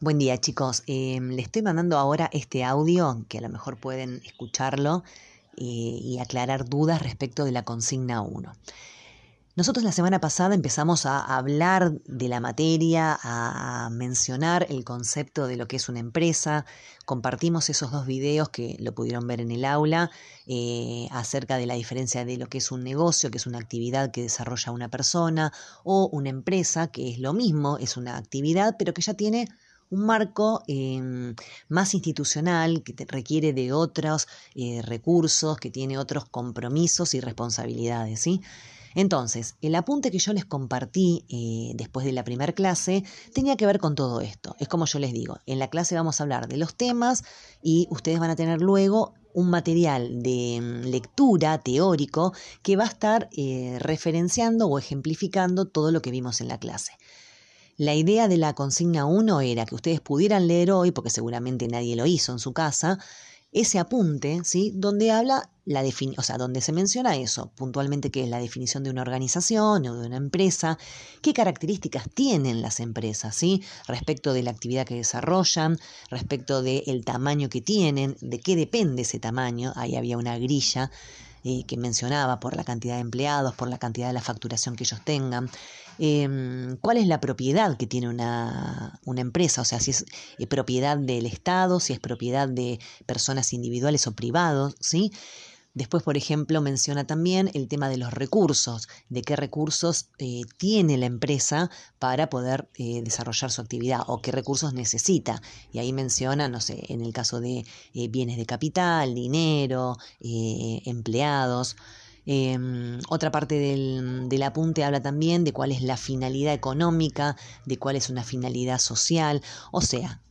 Buen día chicos, eh, le estoy mandando ahora este audio que a lo mejor pueden escucharlo eh, y aclarar dudas respecto de la consigna 1. Nosotros la semana pasada empezamos a hablar de la materia, a mencionar el concepto de lo que es una empresa, compartimos esos dos videos que lo pudieron ver en el aula eh, acerca de la diferencia de lo que es un negocio, que es una actividad que desarrolla una persona, o una empresa, que es lo mismo, es una actividad, pero que ya tiene un marco em, más institucional que requiere de otros eh, recursos, que tiene otros compromisos y responsabilidades, ¿sí? Entonces, el apunte que yo les compartí eh, después de la primera clase tenía que ver con todo esto. Es como yo les digo, en la clase vamos a hablar de los temas y ustedes van a tener luego un material de mm, lectura teórico que va a estar eh, referenciando o ejemplificando todo lo que vimos en la clase. La idea de la consigna 1 era que ustedes pudieran leer hoy, porque seguramente nadie lo hizo en su casa, ese apunte, ¿sí? Donde habla la o sea, donde se menciona eso, puntualmente que es la definición de una organización o de una empresa, qué características tienen las empresas, ¿sí? Respecto de la actividad que desarrollan, respecto del tamaño que tienen, de qué depende ese tamaño, ahí había una grilla eh, que mencionaba por la cantidad de empleados, por la cantidad de la facturación que ellos tengan, em, cuál es la propiedad que tiene una, una empresa, o sea, si es eh, propiedad del Estado, si es propiedad de personas individuales o privados, ¿sí? Después, por ejemplo, menciona también el tema de los recursos, de qué recursos eh, tiene la empresa para poder eh, desarrollar su actividad o qué recursos necesita. Y ahí menciona, no sé, en el caso de eh, bienes de capital, dinero, empleados. Em, otra parte del, del, apunte habla también de cuál es la finalidad económica, de cuál es una finalidad social, o sea,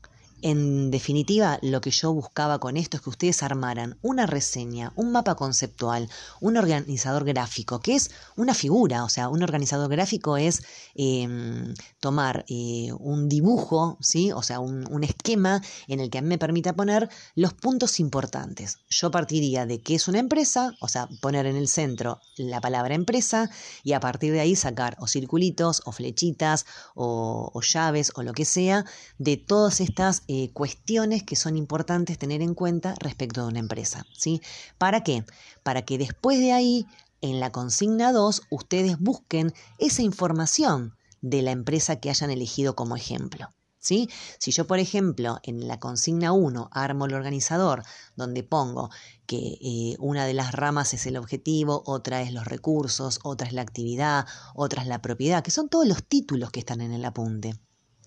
en definitiva, lo que yo buscaba con esto es que ustedes armaran una reseña, un mapa conceptual, un organizador gráfico, que es una figura, o sea, un organizador gráfico es em, tomar eh, un dibujo, ¿sí? o sea, un, un, esquema en el que a mí me permita poner los puntos importantes. Yo partiría de qué es una empresa, o sea, poner en el centro la palabra empresa y a partir de ahí sacar o circulitos o flechitas o, llaves o lo que sea de todas estas cuestiones que son importantes tener en cuenta respecto de una empresa. ¿sí? ¿Para qué? Para que después de ahí, en la consigna 2, ustedes busquen esa información de la empresa que hayan elegido como ejemplo. ¿Sí? Si yo, por ejemplo, en la consigna 1 armo el organizador, donde pongo que eh, una de las ramas es el objetivo, otra es los recursos, otra es la actividad, otra es la propiedad, que son todos los títulos que están en el apunte.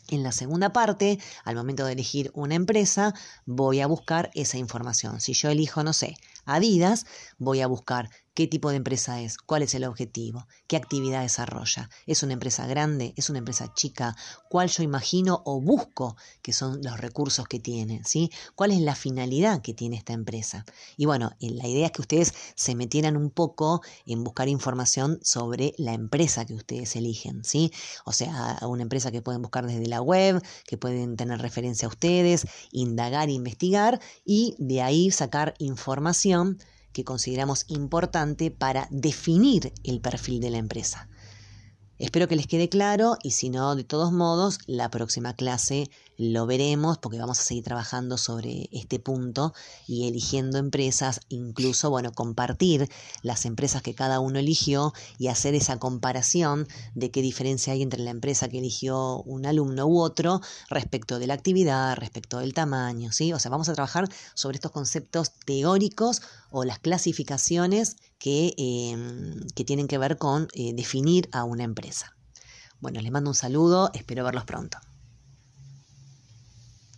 En la segunda parte, al momento de elegir una empresa, voy a buscar esa información. Si yo elijo, no sé, Adidas, voy a buscar qué tipo de empresa es, cuál es el objetivo, qué actividad desarrolla. ¿Es una empresa grande? ¿Es una empresa chica? ¿Cuál yo imagino o busco que son los recursos que tiene? ¿sí? ¿Cuál es la finalidad que tiene esta empresa? Y bueno, eh, la idea es que ustedes se metieran un poco en buscar información sobre la empresa que ustedes eligen. ¿sí? O sea, una empresa que pueden buscar desde la web, que pueden tener referencia a ustedes, indagar, investigar y de ahí sacar información que consideramos importante para definir el perfil de la empresa. Espero que les quede claro y si no, de todos modos, la próxima clase lo veremos porque vamos a seguir trabajando sobre este punto y eligiendo empresas, incluso, bueno, compartir las empresas que cada uno eligió y hacer esa comparación de qué diferencia hay entre la empresa que eligió un alumno u otro respecto de la actividad, respecto del tamaño, ¿sí? O sea, vamos a trabajar sobre estos conceptos teóricos o las clasificaciones que, em, que tienen que ver con eh, definir a una empresa. Bueno, les mando un saludo, espero verlos pronto.